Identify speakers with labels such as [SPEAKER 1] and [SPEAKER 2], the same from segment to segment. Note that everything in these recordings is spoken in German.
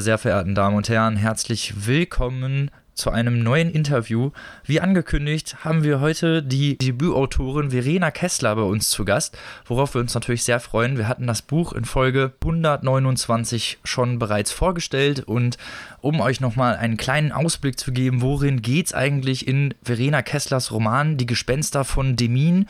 [SPEAKER 1] Sehr verehrten Damen und Herren, herzlich willkommen zu einem neuen Interview. Wie angekündigt haben wir heute die Debütautorin Verena Kessler bei uns zu Gast, worauf wir uns natürlich sehr freuen. Wir hatten das Buch in Folge 129 schon bereits vorgestellt und um euch nochmal einen kleinen Ausblick zu geben, worin geht es eigentlich in Verena Kesslers Roman Die Gespenster von Demin.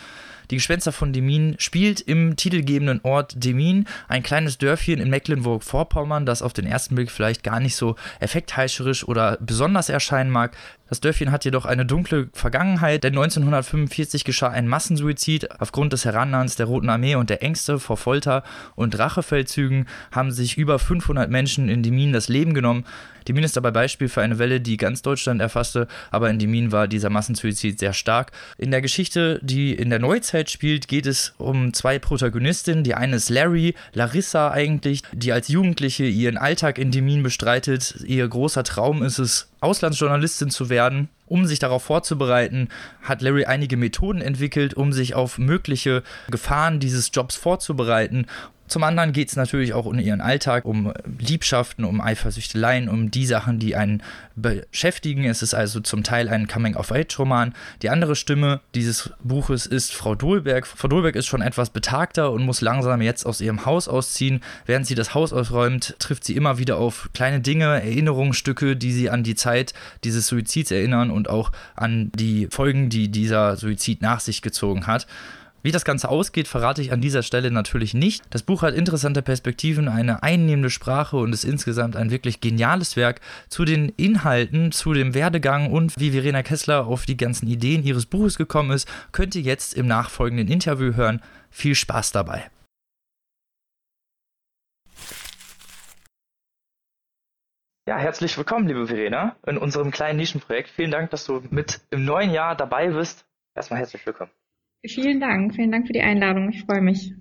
[SPEAKER 1] Die Gespenster von Demin spielt im titelgebenden Ort Demin, ein kleines Dörfchen in Mecklenburg-Vorpommern, das auf den ersten Blick vielleicht gar nicht so effektheischerisch oder besonders erscheinen mag. Das Dörfchen hat jedoch eine dunkle Vergangenheit, denn 1945 geschah ein Massensuizid. Aufgrund des Herannahens der Roten Armee und der Ängste vor Folter und Rachefeldzügen haben sich über 500 Menschen in Demin das Leben genommen. Demin ist dabei Beispiel für eine Welle, die ganz Deutschland erfasste, aber in Demin war dieser Massensuizid sehr stark. In der Geschichte, die in der Neuzeit spielt, geht es um zwei Protagonistinnen. Die eine ist Larry, Larissa eigentlich, die als Jugendliche ihren Alltag in Demin bestreitet. Ihr großer Traum ist es, Auslandsjournalistin zu werden. Um sich darauf vorzubereiten, hat Larry einige Methoden entwickelt, um sich auf mögliche Gefahren dieses Jobs vorzubereiten. Zum anderen geht es natürlich auch um ihren Alltag, um Liebschaften, um Eifersüchteleien, um die Sachen, die einen beschäftigen. Es ist also zum Teil ein Coming-of-Age-Roman. Die andere Stimme dieses Buches ist Frau Dolberg. Frau Dolberg ist schon etwas betagter und muss langsam jetzt aus ihrem Haus ausziehen. Während sie das Haus ausräumt, trifft sie immer wieder auf kleine Dinge, Erinnerungsstücke, die sie an die Zeit dieses Suizids erinnern und auch an die Folgen, die dieser Suizid nach sich gezogen hat. Wie das Ganze ausgeht, verrate ich an dieser Stelle natürlich nicht. Das Buch hat interessante Perspektiven, eine einnehmende Sprache und ist insgesamt ein wirklich geniales Werk. Zu den Inhalten, zu dem Werdegang und wie Verena Kessler auf die ganzen Ideen ihres Buches gekommen ist, könnt ihr jetzt im nachfolgenden Interview hören. Viel Spaß dabei. Ja, herzlich willkommen, liebe Verena, in unserem kleinen Nischenprojekt. Vielen Dank, dass du mit im neuen Jahr dabei bist. Erstmal herzlich willkommen.
[SPEAKER 2] Vielen Dank, vielen Dank für die Einladung. Ich freue mich.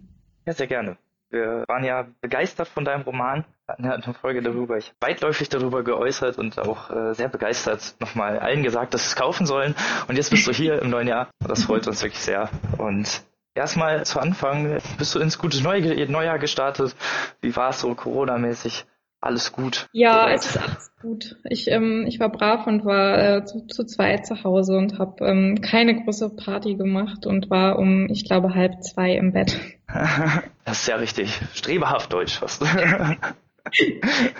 [SPEAKER 1] Ja, sehr gerne. Wir waren ja begeistert von deinem Roman, hatten ja eine Folge darüber, ich weitläufig darüber geäußert und auch äh, sehr begeistert nochmal allen gesagt, dass sie es kaufen sollen. Und jetzt bist du hier im neuen Jahr. Das freut uns wirklich sehr. Und erstmal zu Anfang, bist du ins gute Neujahr gestartet? Wie war es so Corona-mäßig? Alles gut?
[SPEAKER 2] Ja, Soweit. es ist alles gut. Ich, ähm, ich war brav und war äh, zu, zu zweit zu Hause und habe ähm, keine große Party gemacht und war um, ich glaube, halb zwei im Bett.
[SPEAKER 1] das ist ja richtig strebehaft deutsch fast.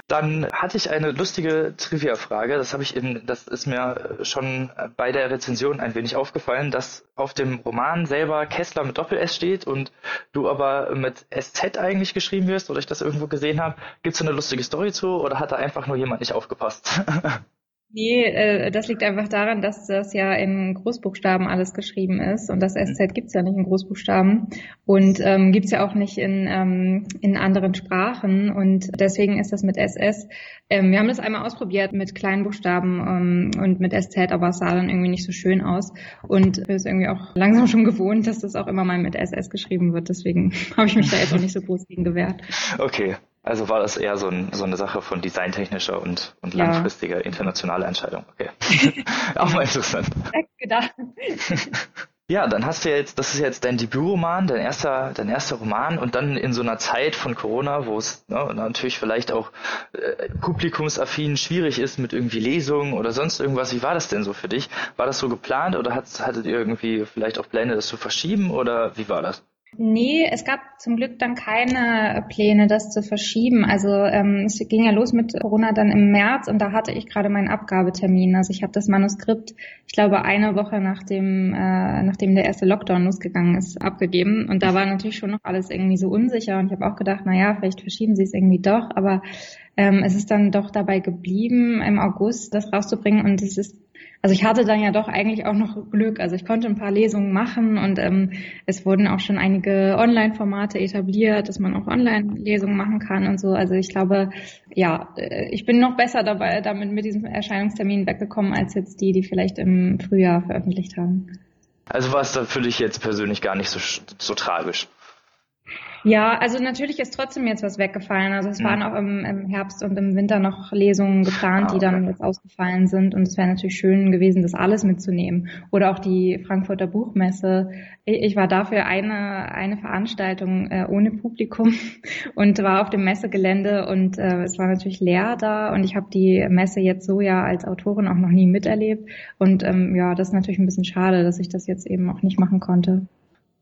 [SPEAKER 1] Dann hatte ich eine lustige Trivia-Frage. Das habe ich in, das ist mir schon bei der Rezension ein wenig aufgefallen, dass auf dem Roman selber Kessler mit Doppel-S steht und du aber mit SZ eigentlich geschrieben wirst oder ich das irgendwo gesehen habe. Gibt es eine lustige Story zu oder hat da einfach nur jemand nicht aufgepasst?
[SPEAKER 2] Nee, äh, das liegt einfach daran, dass das ja in Großbuchstaben alles geschrieben ist und das SZ gibt's ja nicht in Großbuchstaben und ähm, gibt's ja auch nicht in, ähm, in anderen Sprachen und deswegen ist das mit SS. Ähm, wir haben das einmal ausprobiert mit kleinen Buchstaben ähm, und mit SZ, aber es sah dann irgendwie nicht so schön aus und ist irgendwie auch langsam schon gewohnt, dass das auch immer mal mit SS geschrieben wird. Deswegen habe ich mich da jetzt auch nicht so groß gegen gewehrt.
[SPEAKER 1] Okay, also war das eher so, ein, so eine Sache von designtechnischer und, und ja. langfristiger internationaler Entscheidung. Okay. Auch mal interessant. Gedacht. Ja, dann hast du jetzt, das ist jetzt dein Debütroman, dein erster, dein erster Roman und dann in so einer Zeit von Corona, wo es ne, natürlich vielleicht auch äh, publikumsaffin schwierig ist mit irgendwie Lesungen oder sonst irgendwas. Wie war das denn so für dich? War das so geplant oder hat, hattet ihr irgendwie vielleicht auch Pläne, das zu verschieben oder wie war das?
[SPEAKER 2] Nee, es gab zum Glück dann keine Pläne, das zu verschieben. Also ähm, es ging ja los mit Corona dann im März und da hatte ich gerade meinen Abgabetermin. Also ich habe das Manuskript, ich glaube, eine Woche nachdem, äh, nachdem der erste Lockdown losgegangen ist, abgegeben. Und da war natürlich schon noch alles irgendwie so unsicher. Und ich habe auch gedacht, na ja, vielleicht verschieben sie es irgendwie doch. Aber ähm, es ist dann doch dabei geblieben, im August das rauszubringen. Und es ist also ich hatte dann ja doch eigentlich auch noch Glück. Also ich konnte ein paar Lesungen machen und ähm, es wurden auch schon einige Online-Formate etabliert, dass man auch Online-Lesungen machen kann und so. Also ich glaube, ja, äh, ich bin noch besser dabei, damit mit diesem Erscheinungstermin weggekommen als jetzt die, die vielleicht im Frühjahr veröffentlicht haben.
[SPEAKER 1] Also war es dann für dich jetzt persönlich gar nicht so, so tragisch?
[SPEAKER 2] Ja, also natürlich ist trotzdem jetzt was weggefallen. Also es mhm. waren auch im, im, Herbst und im Winter noch Lesungen geplant, ah, die dann jetzt ausgefallen sind. Und es wäre natürlich schön gewesen, das alles mitzunehmen. Oder auch die Frankfurter Buchmesse. Ich war dafür eine, eine Veranstaltung äh, ohne Publikum und war auf dem Messegelände und äh, es war natürlich leer da. Und ich habe die Messe jetzt so ja als Autorin auch noch nie miterlebt. Und ähm, ja, das ist natürlich ein bisschen schade, dass ich das jetzt eben auch nicht machen konnte.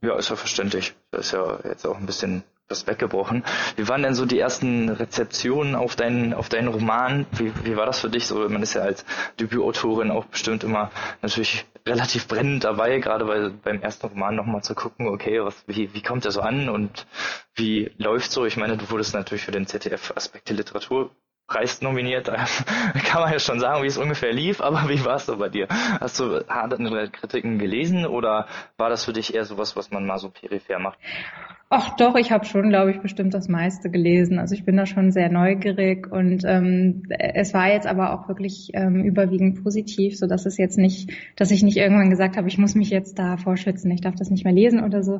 [SPEAKER 1] Ja, ist ja verständlich. Da ist ja jetzt auch ein bisschen was weggebrochen. Wie waren denn so die ersten Rezeptionen auf deinen, auf deinen Roman? Wie, wie war das für dich? So, man ist ja als Debütautorin auch bestimmt immer natürlich relativ brennend dabei, gerade bei, beim ersten Roman nochmal zu gucken, okay, was, wie, wie kommt er so an und wie läuft so? Ich meine, du wurdest natürlich für den ZDF Aspekte Literatur Preis nominiert. Kann man ja schon sagen, wie es ungefähr lief, aber wie war es so bei dir? Hast du harte Kritiken gelesen oder war das für dich eher sowas, was man mal so peripher macht?
[SPEAKER 2] Ach doch, ich habe schon, glaube ich, bestimmt das meiste gelesen. Also ich bin da schon sehr neugierig und ähm, es war jetzt aber auch wirklich ähm, überwiegend positiv, so dass es jetzt nicht, dass ich nicht irgendwann gesagt habe, ich muss mich jetzt da vorschützen, ich darf das nicht mehr lesen oder so.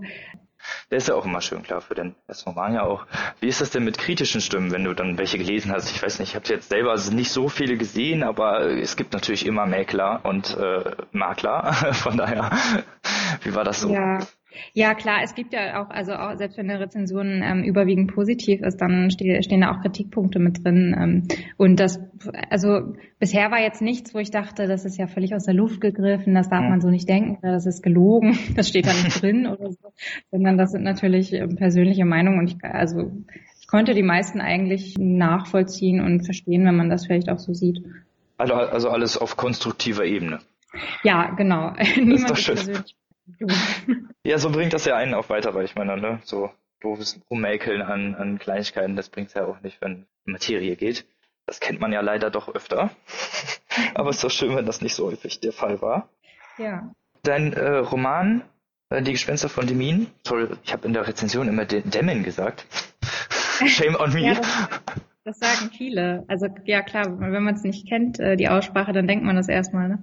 [SPEAKER 1] Der ist ja auch immer schön klar für den ersten Roman ja auch. Wie ist das denn mit kritischen Stimmen, wenn du dann welche gelesen hast? Ich weiß nicht, ich habe jetzt selber nicht so viele gesehen, aber es gibt natürlich immer Mäkler und äh, Makler. Von daher, wie war das so?
[SPEAKER 2] Ja. Ja, klar, es gibt ja auch, also auch, selbst wenn eine Rezension ähm, überwiegend positiv ist, dann ste stehen da auch Kritikpunkte mit drin. Ähm, und das, also bisher war jetzt nichts, wo ich dachte, das ist ja völlig aus der Luft gegriffen, das darf ja. man so nicht denken, das ist gelogen, das steht da nicht drin oder so, sondern das sind natürlich ähm, persönliche Meinungen und ich, also ich konnte die meisten eigentlich nachvollziehen und verstehen, wenn man das vielleicht auch so sieht.
[SPEAKER 1] Also, also alles auf konstruktiver Ebene.
[SPEAKER 2] Ja, genau. Niemand ist, ist persönlich
[SPEAKER 1] ja, so bringt das ja einen auch weiter, weil ich meine, ne, so doofes Rummäkeln an, an Kleinigkeiten, das bringt es ja auch nicht, wenn Materie geht. Das kennt man ja leider doch öfter. Aber es ist doch schön, wenn das nicht so häufig der Fall war.
[SPEAKER 2] Ja.
[SPEAKER 1] Dein äh, Roman, äh, Die Gespenster von Demin, sorry, ich habe in der Rezension immer Demon gesagt. Shame on me.
[SPEAKER 2] ja, das, sagen viele. Also ja klar, wenn man es nicht kennt, äh, die Aussprache, dann denkt man das erstmal, ne?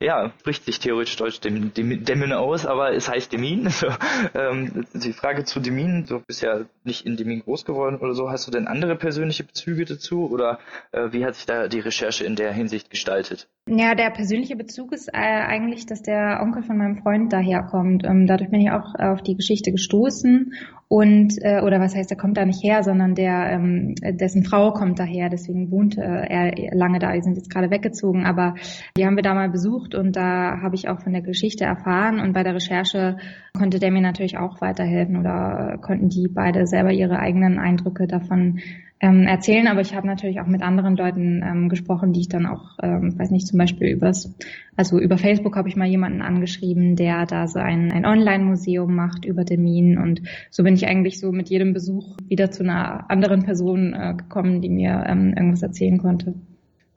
[SPEAKER 1] ja, spricht sich theoretisch Deutsch dem, dem, Demin aus, aber es heißt Demin. Also, ähm, die Frage zu Demin, du bist ja nicht in Demin groß geworden oder so, hast du denn andere persönliche Bezüge dazu oder äh, wie hat sich da die Recherche in der Hinsicht gestaltet?
[SPEAKER 2] Ja, der persönliche Bezug ist äh, eigentlich, dass der Onkel von meinem Freund daherkommt. Ähm, dadurch bin ich auch auf die Geschichte gestoßen und äh, oder was heißt, er kommt da nicht her, sondern der ähm, dessen Frau kommt daher, deswegen wohnt äh, er lange da. Die sind jetzt gerade weggezogen, aber die haben wir da mal besucht und da habe ich auch von der Geschichte erfahren und bei der Recherche konnte der mir natürlich auch weiterhelfen oder konnten die beide selber ihre eigenen Eindrücke davon ähm, erzählen, aber ich habe natürlich auch mit anderen Leuten ähm, gesprochen, die ich dann auch, ähm, weiß nicht, zum Beispiel übers, also über Facebook habe ich mal jemanden angeschrieben, der da so ein, Online-Museum macht über Termin und so bin ich eigentlich so mit jedem Besuch wieder zu einer anderen Person äh, gekommen, die mir ähm, irgendwas erzählen konnte.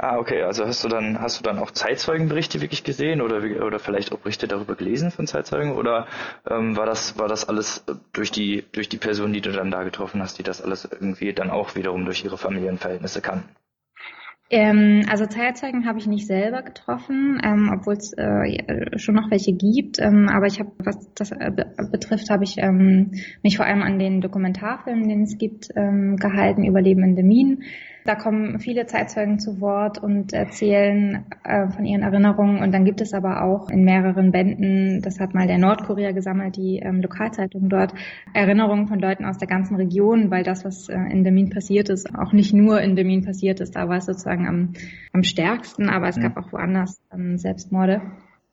[SPEAKER 1] Ah, okay. Also hast du dann, hast du dann auch Zeitzeugenberichte wirklich gesehen oder, oder vielleicht auch Berichte darüber gelesen von Zeitzeugen oder ähm, war das, war das alles durch die, durch die Person, die du dann da getroffen hast, die das alles irgendwie dann auch wiederum durch ihre Familienverhältnisse kannten?
[SPEAKER 2] Ähm, also Zeitzeugen habe ich nicht selber getroffen, ähm, obwohl es äh, schon noch welche gibt. Ähm, aber ich habe, was das äh, betrifft, habe ich ähm, mich vor allem an den Dokumentarfilmen, den es gibt, ähm, gehalten, Überleben in Minen. Da kommen viele Zeitzeugen zu Wort und erzählen äh, von ihren Erinnerungen. Und dann gibt es aber auch in mehreren Bänden, das hat mal der Nordkorea gesammelt, die ähm, Lokalzeitung dort, Erinnerungen von Leuten aus der ganzen Region, weil das, was äh, in Demin passiert ist, auch nicht nur in Demin passiert ist. Da war es sozusagen am, am stärksten, aber es gab auch woanders ähm, Selbstmorde.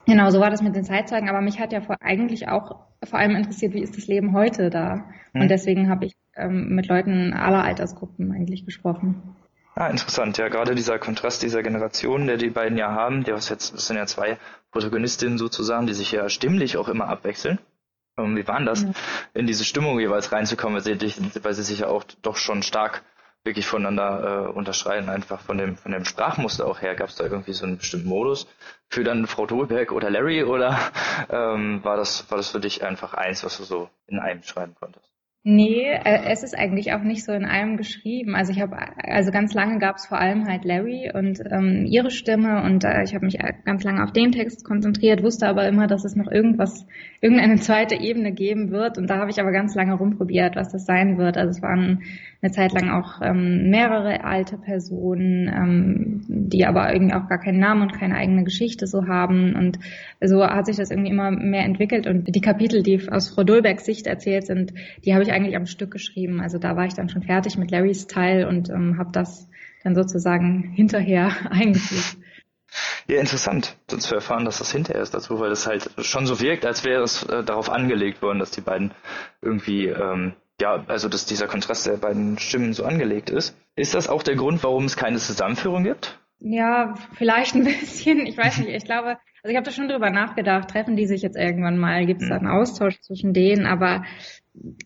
[SPEAKER 2] Genau, so war das mit den Zeitzeugen, aber mich hat ja vor, eigentlich auch vor allem interessiert, wie ist das Leben heute da? Und hm. deswegen habe ich ähm, mit Leuten aller Altersgruppen eigentlich gesprochen.
[SPEAKER 1] Ah, interessant. Ja, gerade dieser Kontrast dieser Generation, der die beiden ja haben, der ist jetzt, das sind ja zwei Protagonistinnen sozusagen, die sich ja stimmlich auch immer abwechseln. Und wie waren das, ja. in diese Stimmung jeweils reinzukommen, weil sie, weil sie sich ja auch doch schon stark wirklich voneinander äh, unterscheiden, einfach von dem, von dem Sprachmuster auch her. Gab es da irgendwie so einen bestimmten Modus für dann Frau Dolberg oder Larry oder ähm, war das, war das für dich einfach eins, was du so in einem schreiben konntest?
[SPEAKER 2] Nee, äh, es ist eigentlich auch nicht so in allem geschrieben. Also ich habe, also ganz lange gab es vor allem halt Larry und ähm, ihre Stimme und äh, ich habe mich ganz lange auf den Text konzentriert, wusste aber immer, dass es noch irgendwas, irgendeine zweite Ebene geben wird und da habe ich aber ganz lange rumprobiert, was das sein wird. Also es waren eine Zeit lang auch ähm, mehrere alte Personen, ähm, die aber irgendwie auch gar keinen Namen und keine eigene Geschichte so haben. Und so hat sich das irgendwie immer mehr entwickelt. Und die Kapitel, die aus Frau Dolbergs Sicht erzählt sind, die habe ich eigentlich am Stück geschrieben. Also da war ich dann schon fertig mit Larrys Teil und ähm, habe das dann sozusagen hinterher eingefügt.
[SPEAKER 1] Ja, interessant, zu erfahren, dass das hinterher ist dazu, weil das halt schon so wirkt, als wäre es äh, darauf angelegt worden, dass die beiden irgendwie ähm, ja, also dass dieser Kontrast der beiden Stimmen so angelegt ist. Ist das auch der Grund, warum es keine Zusammenführung gibt?
[SPEAKER 2] Ja, vielleicht ein bisschen. Ich weiß nicht. Ich glaube, also ich habe da schon drüber nachgedacht. Treffen die sich jetzt irgendwann mal? Gibt es da einen Austausch zwischen denen? Aber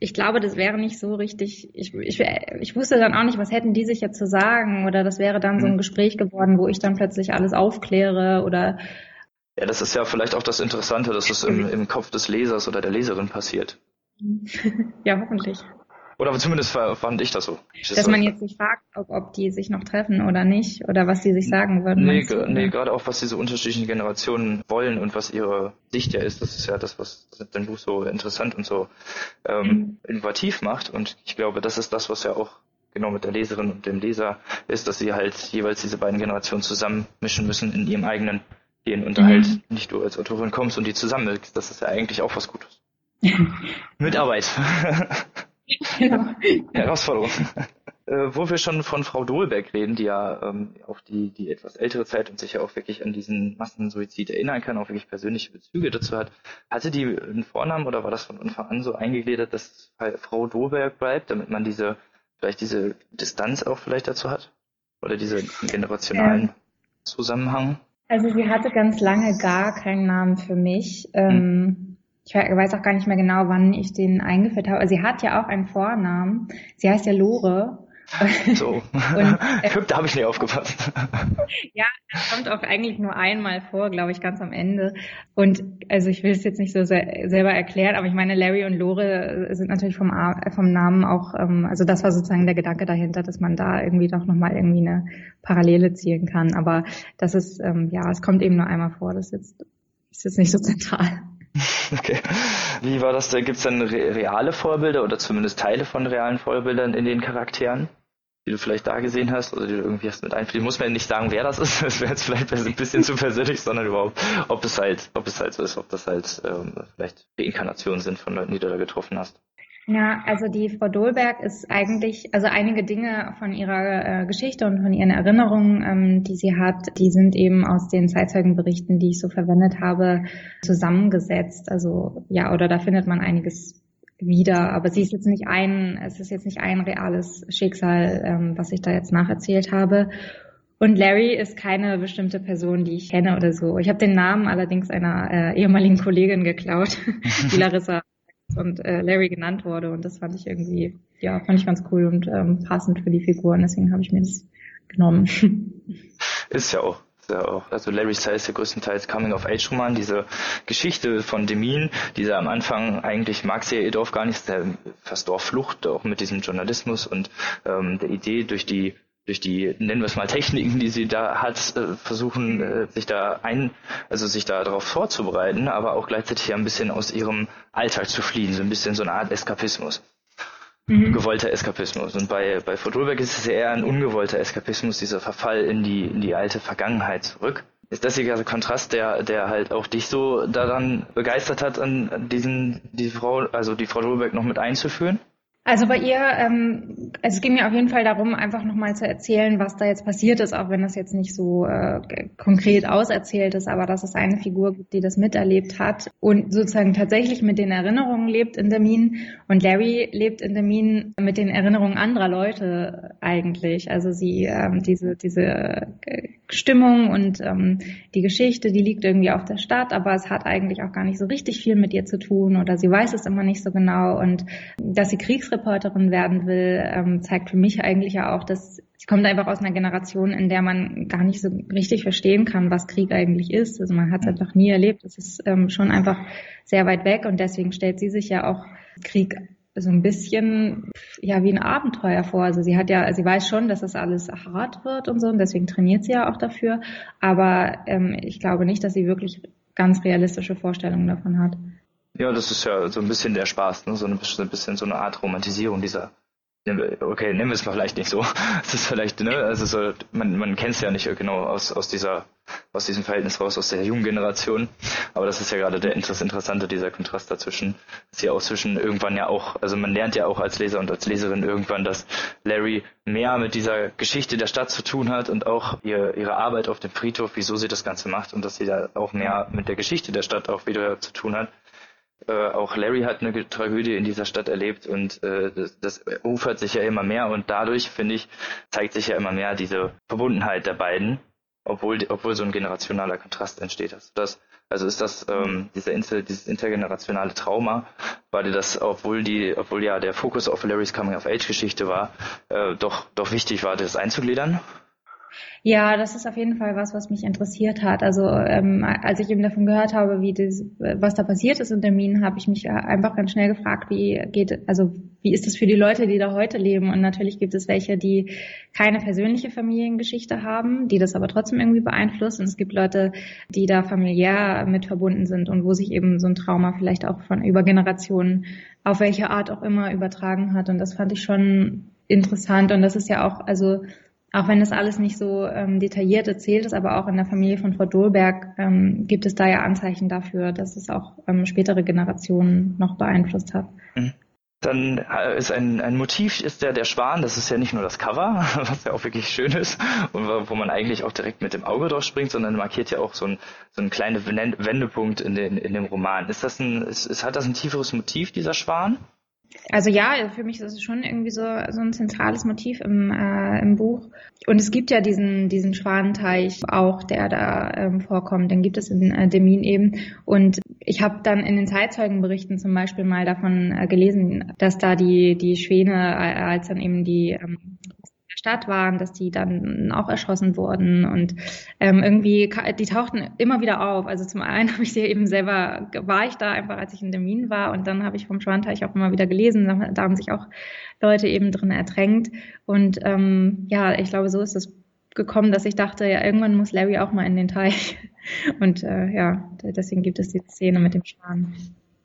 [SPEAKER 2] ich glaube, das wäre nicht so richtig. Ich, ich, ich wusste dann auch nicht, was hätten die sich jetzt zu sagen? Oder das wäre dann so ein hm. Gespräch geworden, wo ich dann plötzlich alles aufkläre oder
[SPEAKER 1] ja, das ist ja vielleicht auch das Interessante, dass es im, im Kopf des Lesers oder der Leserin passiert.
[SPEAKER 2] ja, hoffentlich.
[SPEAKER 1] Oder zumindest fand ich das so.
[SPEAKER 2] Ich Dass man jetzt nicht fragt, ob, ob die sich noch treffen oder nicht, oder was die sich sagen würden.
[SPEAKER 1] Nee, nee gerade auch, was diese unterschiedlichen Generationen wollen und was ihre Sicht ja ist. Das ist ja das, was dein Buch so interessant und so ähm, mhm. innovativ macht. Und ich glaube, das ist das, was ja auch genau mit der Leserin und dem Leser ist, dass sie halt jeweils diese beiden Generationen zusammenmischen müssen in ihrem eigenen Gehen und mhm. halt nicht du als Autorin kommst und die zusammenmilkst. Das ist ja eigentlich auch was Gutes. Mit Genau. Herausforderung. Äh, wo wir schon von Frau Dohlberg reden, die ja ähm, auf die, die etwas ältere Zeit und sich ja auch wirklich an diesen Massensuizid erinnern kann, auch wirklich persönliche Bezüge dazu hat. Hatte die einen Vornamen oder war das von Anfang an so eingegliedert, dass Frau Dohlberg bleibt, damit man diese, vielleicht diese Distanz auch vielleicht dazu hat? Oder diese generationalen ja. Zusammenhang?
[SPEAKER 2] Also sie hatte ganz lange gar keinen Namen für mich. Ähm, hm ich weiß auch gar nicht mehr genau, wann ich den eingeführt habe. Sie hat ja auch einen Vornamen. Sie heißt ja Lore.
[SPEAKER 1] So. Und, äh, da habe ich nicht aufgepasst.
[SPEAKER 2] ja, das kommt auch eigentlich nur einmal vor, glaube ich, ganz am Ende. Und also ich will es jetzt nicht so sehr, selber erklären, aber ich meine, Larry und Lore sind natürlich vom, vom Namen auch, ähm, also das war sozusagen der Gedanke dahinter, dass man da irgendwie doch nochmal irgendwie eine Parallele ziehen kann. Aber das ist, ähm, ja, es kommt eben nur einmal vor. Das ist jetzt, ist jetzt nicht so zentral.
[SPEAKER 1] Okay. Wie war das? Gibt es dann reale Vorbilder oder zumindest Teile von realen Vorbildern in den Charakteren, die du vielleicht da gesehen hast oder die du irgendwie hast mit einfließen? Muss man nicht sagen, wer das ist. Das wäre jetzt vielleicht ein bisschen zu persönlich, sondern überhaupt, ob es halt, ob es halt so ist, ob das halt ähm, vielleicht Reinkarnationen sind von Leuten, die du da getroffen hast.
[SPEAKER 2] Ja, also die Frau Dolberg ist eigentlich, also einige Dinge von ihrer äh, Geschichte und von ihren Erinnerungen, ähm, die sie hat, die sind eben aus den Zeitzeugenberichten, die ich so verwendet habe, zusammengesetzt. Also ja, oder da findet man einiges wieder, aber sie ist jetzt nicht ein, es ist jetzt nicht ein reales Schicksal, ähm, was ich da jetzt nacherzählt habe. Und Larry ist keine bestimmte Person, die ich kenne oder so. Ich habe den Namen allerdings einer äh, ehemaligen Kollegin geklaut, die Larissa und äh, Larry genannt wurde. Und das fand ich irgendwie, ja, fand ich ganz cool und ähm, passend für die Figuren. Deswegen habe ich mir das genommen.
[SPEAKER 1] Ist ja auch. Ja auch. Also Larry Style ist ja größtenteils Coming-of-Age-Roman, diese Geschichte von Demin, dieser am Anfang eigentlich mag sie ihr Dorf gar nicht, der fast Dorfflucht, auch mit diesem Journalismus und ähm, der Idee durch die durch die, nennen wir es mal Techniken, die sie da hat, äh, versuchen, äh, sich da ein, also sich da darauf vorzubereiten, aber auch gleichzeitig ja ein bisschen aus ihrem Alltag zu fliehen, so ein bisschen so eine Art Eskapismus. Mhm. Gewollter Eskapismus. Und bei, bei Fodolberg ist es eher ein ungewollter Eskapismus, dieser Verfall in die, in die alte Vergangenheit zurück. Ist das der Kontrast, der, der halt auch dich so daran begeistert hat, an diesen, diese Frau, also die Frau Dolberg noch mit einzuführen?
[SPEAKER 2] Also bei ihr, ähm, also es ging mir auf jeden Fall darum, einfach nochmal zu erzählen, was da jetzt passiert ist, auch wenn das jetzt nicht so äh, konkret auserzählt ist, aber dass es eine Figur gibt, die das miterlebt hat und sozusagen tatsächlich mit den Erinnerungen lebt in Demin und Larry lebt in Demin mit den Erinnerungen anderer Leute eigentlich. Also sie, ähm, diese, diese äh, Stimmung und ähm, die Geschichte, die liegt irgendwie auf der Stadt, aber es hat eigentlich auch gar nicht so richtig viel mit ihr zu tun oder sie weiß es immer nicht so genau und dass sie Kriegs Kriegsreporterin werden will, ähm, zeigt für mich eigentlich ja auch, dass sie kommt einfach aus einer Generation, in der man gar nicht so richtig verstehen kann, was Krieg eigentlich ist. Also man hat es einfach nie erlebt. Es ist ähm, schon einfach sehr weit weg und deswegen stellt sie sich ja auch Krieg so ein bisschen ja wie ein Abenteuer vor. Also sie hat ja, sie weiß schon, dass das alles hart wird und so und deswegen trainiert sie ja auch dafür. Aber ähm, ich glaube nicht, dass sie wirklich ganz realistische Vorstellungen davon hat.
[SPEAKER 1] Ja, das ist ja so ein bisschen der Spaß, ne? so ein bisschen so eine Art Romantisierung dieser okay, nehmen wir es mal vielleicht nicht so. Es ist vielleicht, ne, also so, man, man kennt es ja nicht genau aus, aus dieser, aus diesem Verhältnis raus, aus der jungen Generation. Aber das ist ja gerade der das Interessante, dieser Kontrast dazwischen. Dass ja auch zwischen irgendwann ja auch, also man lernt ja auch als Leser und als Leserin irgendwann, dass Larry mehr mit dieser Geschichte der Stadt zu tun hat und auch ihr, ihre Arbeit auf dem Friedhof, wieso sie das Ganze macht und dass sie da auch mehr mit der Geschichte der Stadt auch wieder zu tun hat. Äh, auch Larry hat eine Tragödie in dieser Stadt erlebt und äh, das, das ufert sich ja immer mehr und dadurch, finde ich, zeigt sich ja immer mehr diese Verbundenheit der beiden, obwohl, obwohl so ein generationaler Kontrast entsteht. Also, das, also ist das ähm, dieser Inter, dieses intergenerationale Trauma, war dir das, obwohl die, obwohl ja der Fokus auf Larrys Coming of Age Geschichte war, äh, doch, doch wichtig war, das einzugliedern?
[SPEAKER 2] Ja, das ist auf jeden Fall was, was mich interessiert hat. Also ähm, als ich eben davon gehört habe, wie das, was da passiert ist in der Minen, habe ich mich einfach ganz schnell gefragt, wie geht, also wie ist das für die Leute, die da heute leben? Und natürlich gibt es welche, die keine persönliche Familiengeschichte haben, die das aber trotzdem irgendwie beeinflusst. Und es gibt Leute, die da familiär mit verbunden sind und wo sich eben so ein Trauma vielleicht auch von über Generationen auf welche Art auch immer übertragen hat. Und das fand ich schon interessant. Und das ist ja auch, also auch wenn das alles nicht so ähm, detailliert erzählt ist, aber auch in der Familie von Frau Dolberg ähm, gibt es da ja Anzeichen dafür, dass es auch ähm, spätere Generationen noch beeinflusst hat. Mhm.
[SPEAKER 1] Dann äh, ist ein, ein Motiv ist der der Schwan, das ist ja nicht nur das Cover, was ja auch wirklich schön ist und wo man eigentlich auch direkt mit dem Auge drauf springt, sondern markiert ja auch so ein so ein Wendepunkt in, den, in dem Roman. Ist das ein ist, hat das ein tieferes Motiv dieser Schwan?
[SPEAKER 2] Also ja, für mich ist es schon irgendwie so, so ein zentrales Motiv im, äh, im Buch. Und es gibt ja diesen, diesen Schwanenteich auch, der da ähm, vorkommt. Den gibt es in äh, Demin eben. Und ich habe dann in den Zeitzeugenberichten zum Beispiel mal davon äh, gelesen, dass da die, die Schwäne, äh, als dann eben die ähm, Stadt waren, dass die dann auch erschossen wurden und ähm, irgendwie, die tauchten immer wieder auf. Also zum einen habe ich sie eben selber, war ich da einfach, als ich in den Minen war und dann habe ich vom Schwanteich auch immer wieder gelesen, da, haben sich auch Leute eben drin ertränkt und ähm, ja, ich glaube, so ist es gekommen, dass ich dachte, ja, irgendwann muss Larry auch mal in den Teich und äh, ja, deswegen gibt es die Szene mit dem Schwan.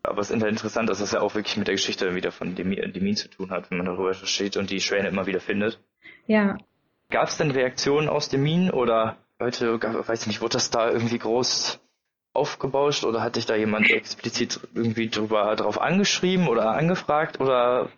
[SPEAKER 1] Aber es ist interessant, dass das ja auch wirklich mit der Geschichte wieder von Demin zu tun hat, wenn man darüber versteht und die Schwäne immer wieder findet.
[SPEAKER 2] Ja.
[SPEAKER 1] Gab es denn Reaktionen aus dem Minen oder heute, weiß ich nicht, wurde das da irgendwie groß aufgebauscht oder hat dich da jemand explizit irgendwie drüber drauf angeschrieben oder angefragt oder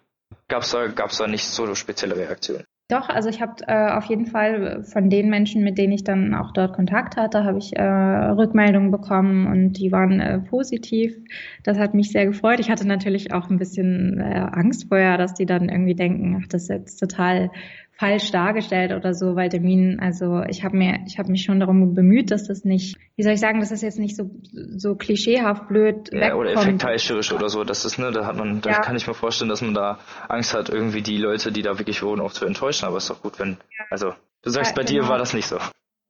[SPEAKER 1] gab es da, gab's da nicht so spezielle Reaktionen?
[SPEAKER 2] Doch, also ich habe äh, auf jeden Fall von den Menschen, mit denen ich dann auch dort Kontakt hatte, habe ich äh, Rückmeldungen bekommen und die waren äh, positiv. Das hat mich sehr gefreut. Ich hatte natürlich auch ein bisschen äh, Angst vorher, dass die dann irgendwie denken, ach, das ist jetzt total falsch dargestellt oder so, weil Termin, also ich habe mir, ich habe mich schon darum bemüht, dass das nicht, wie soll ich sagen, dass das jetzt nicht so so klischeehaft blöd
[SPEAKER 1] ja, wegkommt. oder effektheischerisch oder so, das ist ne, da hat man, da ja. kann ich mir vorstellen, dass man da Angst hat, irgendwie die Leute, die da wirklich wohnen, auch zu enttäuschen. Aber es ist doch gut, wenn, also du sagst, ja, bei genau. dir war das nicht so.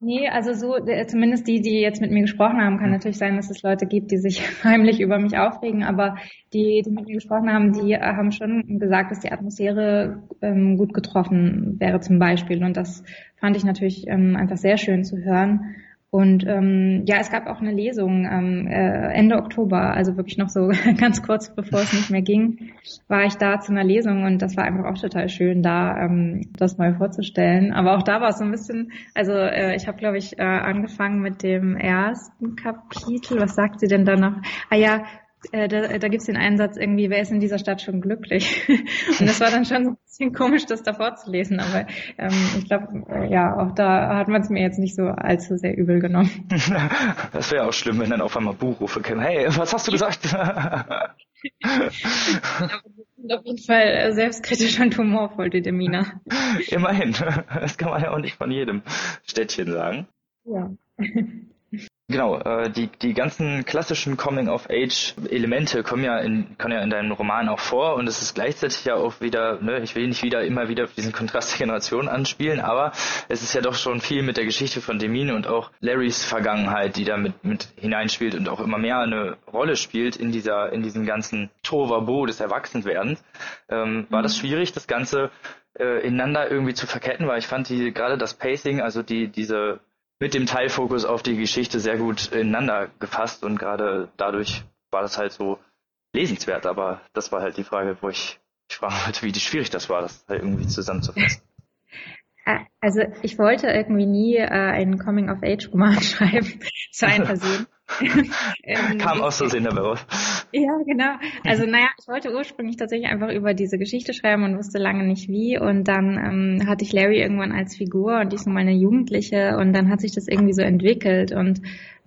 [SPEAKER 2] Nee, also so, zumindest die, die jetzt mit mir gesprochen haben, kann mhm. natürlich sein, dass es Leute gibt, die sich heimlich über mich aufregen, aber die, die mit mir gesprochen haben, die haben schon gesagt, dass die Atmosphäre ähm, gut getroffen wäre zum Beispiel. Und das fand ich natürlich ähm, einfach sehr schön zu hören. Und ähm, ja, es gab auch eine Lesung ähm, äh, Ende Oktober, also wirklich noch so ganz kurz bevor es nicht mehr ging, war ich da zu einer Lesung und das war einfach auch total schön, da ähm, das mal vorzustellen. Aber auch da war es so ein bisschen, also äh, ich habe, glaube ich, äh, angefangen mit dem ersten Kapitel. Was sagt sie denn da noch? Ah ja, äh, da, da gibt es den Einsatz irgendwie, wer ist in dieser Stadt schon glücklich? und das war dann schon so ein bisschen komisch, das da vorzulesen, aber ähm, ich glaube, äh, ja, auch da hat man es mir jetzt nicht so allzu sehr übel genommen.
[SPEAKER 1] das wäre auch schlimm, wenn dann auf einmal Buchrufe kämen. Hey, was hast du gesagt?
[SPEAKER 2] auf jeden Fall äh, selbstkritisch und humorvoll, die Demina.
[SPEAKER 1] Immerhin. Das kann man ja auch nicht von jedem Städtchen sagen.
[SPEAKER 2] Ja.
[SPEAKER 1] Genau, äh, die, die ganzen klassischen Coming-of-Age-Elemente kommen ja in, kommen ja in deinem Roman auch vor und es ist gleichzeitig ja auch wieder, ne, ich will nicht wieder immer wieder diesen Kontrast der Generation anspielen, aber es ist ja doch schon viel mit der Geschichte von Demine und auch Larrys Vergangenheit, die da mit, mit hineinspielt und auch immer mehr eine Rolle spielt in dieser, in diesem ganzen Tovabo des Erwachsenwerdens. Ähm, war das mhm. schwierig, das Ganze äh, ineinander irgendwie zu verketten, weil ich fand die gerade das Pacing, also die diese mit dem Teilfokus auf die Geschichte sehr gut ineinander gefasst und gerade dadurch war das halt so lesenswert. Aber das war halt die Frage, wo ich, ich fragen wollte, wie schwierig das war, das halt irgendwie zusammenzufassen.
[SPEAKER 2] Also ich wollte irgendwie nie äh, einen Coming-of-Age-Roman schreiben zu einer Person.
[SPEAKER 1] ähm, Kam aus Versehen dabei raus.
[SPEAKER 2] Ja, genau. Also naja, ich wollte ursprünglich tatsächlich einfach über diese Geschichte schreiben und wusste lange nicht wie. Und dann ähm, hatte ich Larry irgendwann als Figur und die ist nun mal eine Jugendliche und dann hat sich das irgendwie so entwickelt und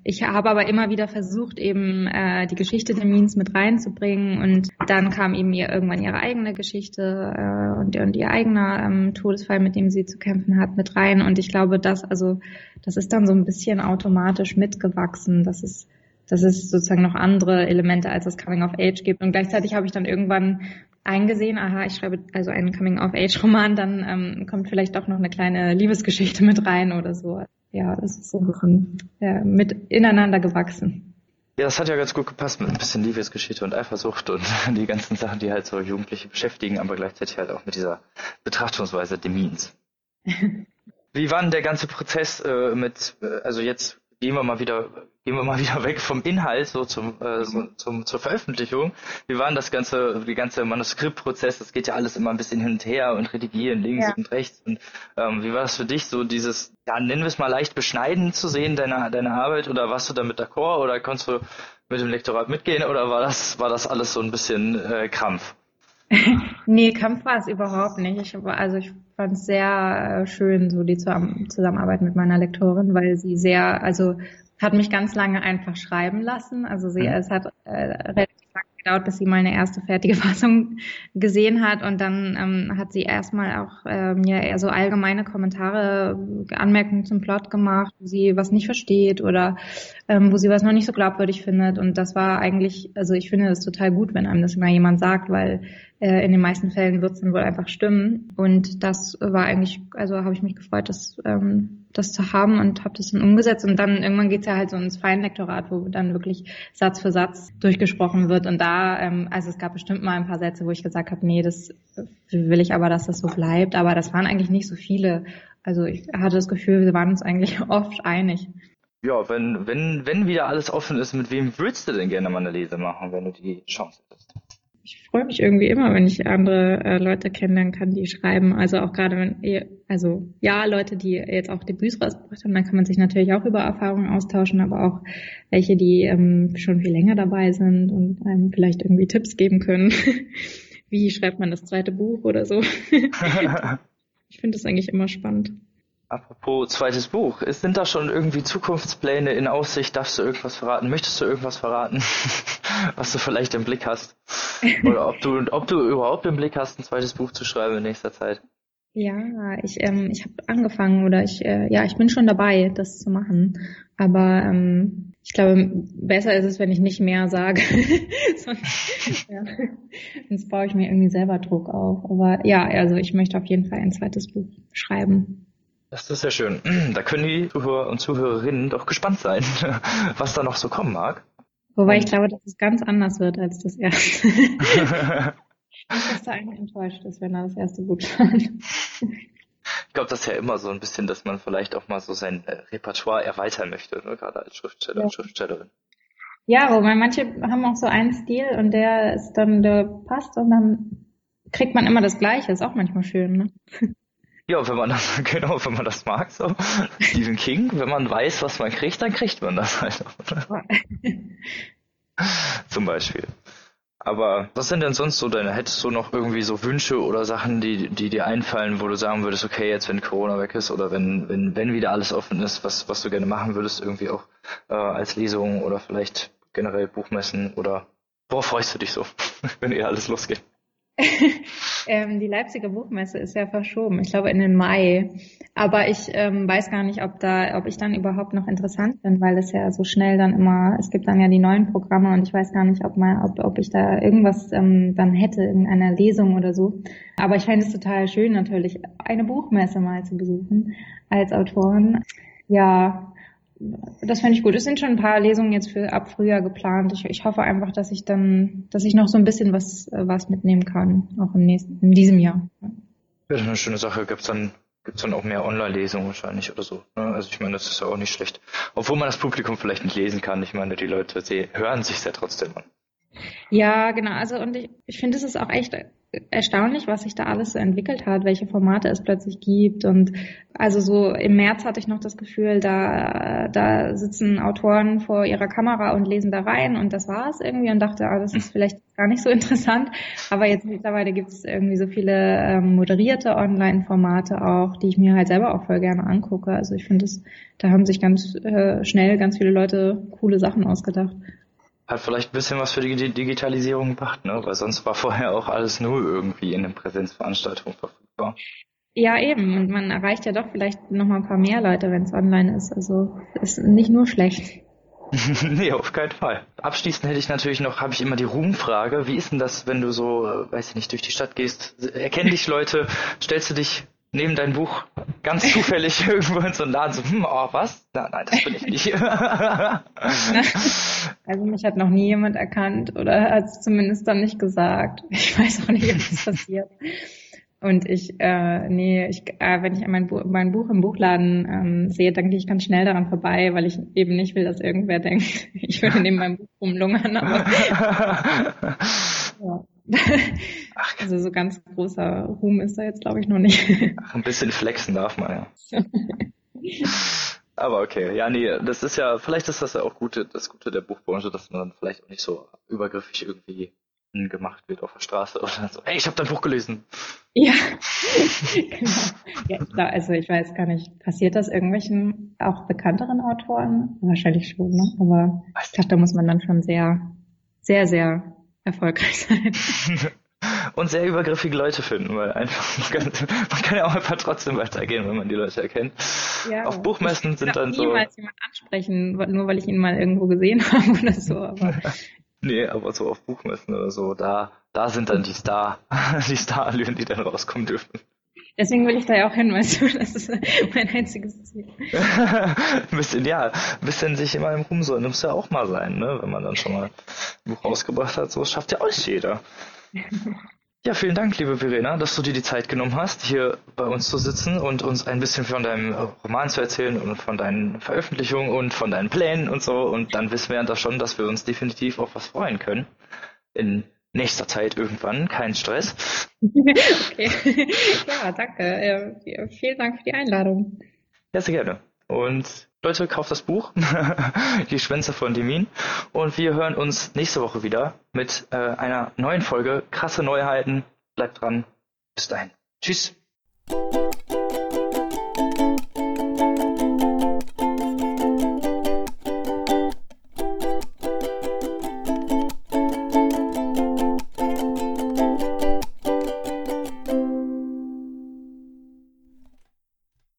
[SPEAKER 2] ich habe aber immer wieder versucht, eben äh, die Geschichte der Means mit reinzubringen und dann kam eben ihr irgendwann ihre eigene Geschichte äh, und, und ihr eigener ähm, Todesfall, mit dem sie zu kämpfen hat, mit rein. Und ich glaube, das, also das ist dann so ein bisschen automatisch mitgewachsen, dass es, dass es sozusagen noch andere Elemente als das Coming of Age gibt. Und gleichzeitig habe ich dann irgendwann eingesehen, aha, ich schreibe also einen Coming-of-Age-Roman, dann ähm, kommt vielleicht doch noch eine kleine Liebesgeschichte mit rein oder so ja, das ist so ein bisschen ja, mit ineinander gewachsen.
[SPEAKER 1] Ja, das hat ja ganz gut gepasst mit ein bisschen Liebesgeschichte und Eifersucht und die ganzen Sachen, die halt so Jugendliche beschäftigen, aber gleichzeitig halt auch mit dieser Betrachtungsweise der Means. Wie war denn der ganze Prozess äh, mit, äh, also jetzt gehen wir mal wieder, gehen wir mal wieder weg vom Inhalt so zum, äh, so, zum zur Veröffentlichung. Wie war denn das ganze, die ganze Manuskriptprozess? Das geht ja alles immer ein bisschen hin und her und redigieren links ja. und rechts. Und ähm, wie war das für dich, so dieses, ja, nennen wir es mal leicht beschneiden zu sehen, deine, deine Arbeit? Oder warst du damit d'accord oder konntest du mit dem Lektorat mitgehen oder war das, war das alles so ein bisschen äh, Krampf?
[SPEAKER 2] nee, Kampf war es überhaupt nicht. Ich, also ich fand es sehr äh, schön, so die Zusammenarbeit mit meiner Lektorin, weil sie sehr, also hat mich ganz lange einfach schreiben lassen. Also sie, mhm. es hat äh, relativ gedauert, bis sie mal eine erste fertige Fassung gesehen hat und dann ähm, hat sie erstmal auch äh, mir eher so allgemeine Kommentare, Anmerkungen zum Plot gemacht, wo sie was nicht versteht oder ähm, wo sie was noch nicht so glaubwürdig findet und das war eigentlich, also ich finde das total gut, wenn einem das immer jemand sagt, weil äh, in den meisten Fällen wird es dann wohl einfach stimmen. Und das war eigentlich, also habe ich mich gefreut, das, ähm, das zu haben und habe das dann umgesetzt. Und dann irgendwann geht's ja halt so ins Feinlektorat, wo dann wirklich Satz für Satz durchgesprochen wird. Und da, ähm, also es gab bestimmt mal ein paar Sätze, wo ich gesagt habe, nee, das will ich aber, dass das so bleibt. Aber das waren eigentlich nicht so viele. Also ich hatte das Gefühl, wir waren uns eigentlich oft einig.
[SPEAKER 1] Ja, wenn, wenn, wenn wieder alles offen ist, mit wem würdest du denn gerne mal eine Lese machen, wenn du die Chance hättest?
[SPEAKER 2] Ich freue mich irgendwie immer, wenn ich andere äh, Leute kennenlernen kann, die schreiben. Also auch gerade wenn ihr, also ja, Leute, die jetzt auch Debüts rausgebracht haben, dann kann man sich natürlich auch über Erfahrungen austauschen, aber auch welche, die ähm, schon viel länger dabei sind und einem vielleicht irgendwie Tipps geben können. Wie schreibt man das zweite Buch oder so? ich finde das eigentlich immer spannend.
[SPEAKER 1] Apropos zweites Buch, sind da schon irgendwie Zukunftspläne in Aussicht? Darfst du irgendwas verraten? Möchtest du irgendwas verraten, was du vielleicht im Blick hast? Oder ob du, ob du überhaupt im Blick hast, ein zweites Buch zu schreiben in nächster Zeit?
[SPEAKER 2] Ja, ich, ähm, ich habe angefangen oder ich, äh, ja, ich bin schon dabei, das zu machen. Aber ähm, ich glaube, besser ist es, wenn ich nicht mehr sage. sonst, ja, sonst baue ich mir irgendwie selber Druck auf. Aber ja, also ich möchte auf jeden Fall ein zweites Buch schreiben.
[SPEAKER 1] Das ist ja schön. Da können die Zuhörer und Zuhörerinnen doch gespannt sein, was da noch so kommen mag.
[SPEAKER 2] Wobei und ich glaube, dass es ganz anders wird als das erste. Nicht, dass da eigentlich enttäuscht ist, wenn er das erste Buch schaut.
[SPEAKER 1] Ich glaube, das ist ja immer so ein bisschen, dass man vielleicht auch mal so sein äh, Repertoire erweitern möchte, ne? gerade als Schriftsteller ja. und Schriftstellerin.
[SPEAKER 2] Ja, wobei manche haben auch so einen Stil und der ist dann, der passt und dann kriegt man immer das Gleiche, ist auch manchmal schön, ne?
[SPEAKER 1] Ja, wenn man das, genau, wenn man das mag, so. Stephen King, wenn man weiß, was man kriegt, dann kriegt man das halt auch. Zum Beispiel. Aber was sind denn sonst so deine, hättest du noch irgendwie so Wünsche oder Sachen, die, die dir einfallen, wo du sagen würdest, okay, jetzt wenn Corona weg ist oder wenn, wenn, wenn wieder alles offen ist, was, was du gerne machen würdest, irgendwie auch äh, als Lesung oder vielleicht generell Buchmessen oder worauf freust du dich so, wenn ihr alles losgeht?
[SPEAKER 2] Ähm, die Leipziger Buchmesse ist ja verschoben, ich glaube in den Mai. Aber ich ähm, weiß gar nicht, ob da, ob ich dann überhaupt noch interessant bin, weil es ja so schnell dann immer, es gibt dann ja die neuen Programme und ich weiß gar nicht, ob mal, ob, ob ich da irgendwas ähm, dann hätte in einer Lesung oder so. Aber ich fände es total schön, natürlich eine Buchmesse mal zu besuchen als Autorin. Ja, das fände ich gut. Es sind schon ein paar Lesungen jetzt für ab Frühjahr geplant. Ich, ich hoffe einfach, dass ich dann, dass ich noch so ein bisschen was, was mitnehmen kann, auch im nächsten, in diesem Jahr.
[SPEAKER 1] Wäre eine schöne Sache. Gibt's dann, gibt's dann auch mehr Online-Lesungen wahrscheinlich oder so. Ne? Also ich meine, das ist ja auch nicht schlecht. Obwohl man das Publikum vielleicht nicht lesen kann. Ich meine, die Leute sie hören sich ja trotzdem an.
[SPEAKER 2] Ja, genau. Also und ich, ich finde, es ist auch echt erstaunlich, was sich da alles so entwickelt hat, welche Formate es plötzlich gibt. Und also so im März hatte ich noch das Gefühl, da, da sitzen Autoren vor ihrer Kamera und lesen da rein und das war es irgendwie und dachte, ah, das ist vielleicht gar nicht so interessant. Aber jetzt mittlerweile gibt es irgendwie so viele ähm, moderierte Online-Formate auch, die ich mir halt selber auch voll gerne angucke. Also ich finde, da haben sich ganz äh, schnell ganz viele Leute coole Sachen ausgedacht
[SPEAKER 1] hat vielleicht ein bisschen was für die Digitalisierung gebracht, ne? Weil sonst war vorher auch alles nur irgendwie in den Präsenzveranstaltungen verfügbar.
[SPEAKER 2] Ja, eben. Und man erreicht ja doch vielleicht noch mal ein paar mehr Leute, wenn es online ist. Also ist nicht nur schlecht.
[SPEAKER 1] nee, auf keinen Fall. Abschließend hätte ich natürlich noch, habe ich immer die Ruhmfrage. Wie ist denn das, wenn du so, äh, weiß ich nicht, durch die Stadt gehst? Erkennen dich Leute? Stellst du dich neben dein Buch ganz zufällig irgendwo in so einen Laden so, hm, oh, was? Na, nein, das bin ich nicht.
[SPEAKER 2] also mich hat noch nie jemand erkannt oder hat es zumindest dann nicht gesagt. Ich weiß auch nicht, was passiert. Und ich, äh, nee, ich, äh, wenn ich mein, Bu mein Buch im Buchladen ähm, sehe, dann gehe ich ganz schnell daran vorbei, weil ich eben nicht will, dass irgendwer denkt, ich würde neben meinem Buch rumlungern. Aber, ja. Ach, also so ganz großer Ruhm ist da jetzt, glaube ich, noch nicht.
[SPEAKER 1] Ach, ein bisschen flexen darf man ja. Aber okay, ja, nee, das ist ja, vielleicht ist das ja auch Gute, das Gute der Buchbranche, dass man dann vielleicht auch nicht so übergriffig irgendwie gemacht wird auf der Straße oder so. Hey, ich habe dein Buch gelesen.
[SPEAKER 2] Ja, genau. Ja, klar, also ich weiß gar nicht, passiert das irgendwelchen auch bekannteren Autoren? Wahrscheinlich schon, ne? Aber ich glaube, da muss man dann schon sehr, sehr, sehr erfolgreich sein.
[SPEAKER 1] Und sehr übergriffige Leute finden, weil einfach, man kann, man kann ja auch einfach trotzdem weitergehen, wenn man die Leute erkennt. Ja, Auf Buchmessen sind dann so. Ich
[SPEAKER 2] niemals jemand ansprechen, nur weil ich ihn mal irgendwo gesehen habe oder so, aber.
[SPEAKER 1] nee, aber so auf Buchmessen oder so, da, da sind dann die Star, die Starallüren, die dann rauskommen dürfen.
[SPEAKER 2] Deswegen will ich da ja auch hin, weißt du, das ist mein einziges Ziel.
[SPEAKER 1] ein bisschen, ja, ein bisschen sich immer im Ruhm soll, muss ja auch mal sein, ne? Wenn man dann schon mal ein Buch rausgebracht hat, so schafft ja auch nicht jeder. Ja, vielen Dank, liebe Verena, dass du dir die Zeit genommen hast, hier bei uns zu sitzen und uns ein bisschen von deinem Roman zu erzählen und von deinen Veröffentlichungen und von deinen Plänen und so. Und dann wissen wir ja schon, dass wir uns definitiv auf was freuen können. In nächster Zeit irgendwann, kein Stress.
[SPEAKER 2] okay. Ja, danke. Äh, vielen Dank für die Einladung.
[SPEAKER 1] Ja, sehr gerne. Und Leute, kauft das Buch, Die Schwänze von Demin. Und wir hören uns nächste Woche wieder mit äh, einer neuen Folge. Krasse Neuheiten. Bleibt dran. Bis dahin. Tschüss.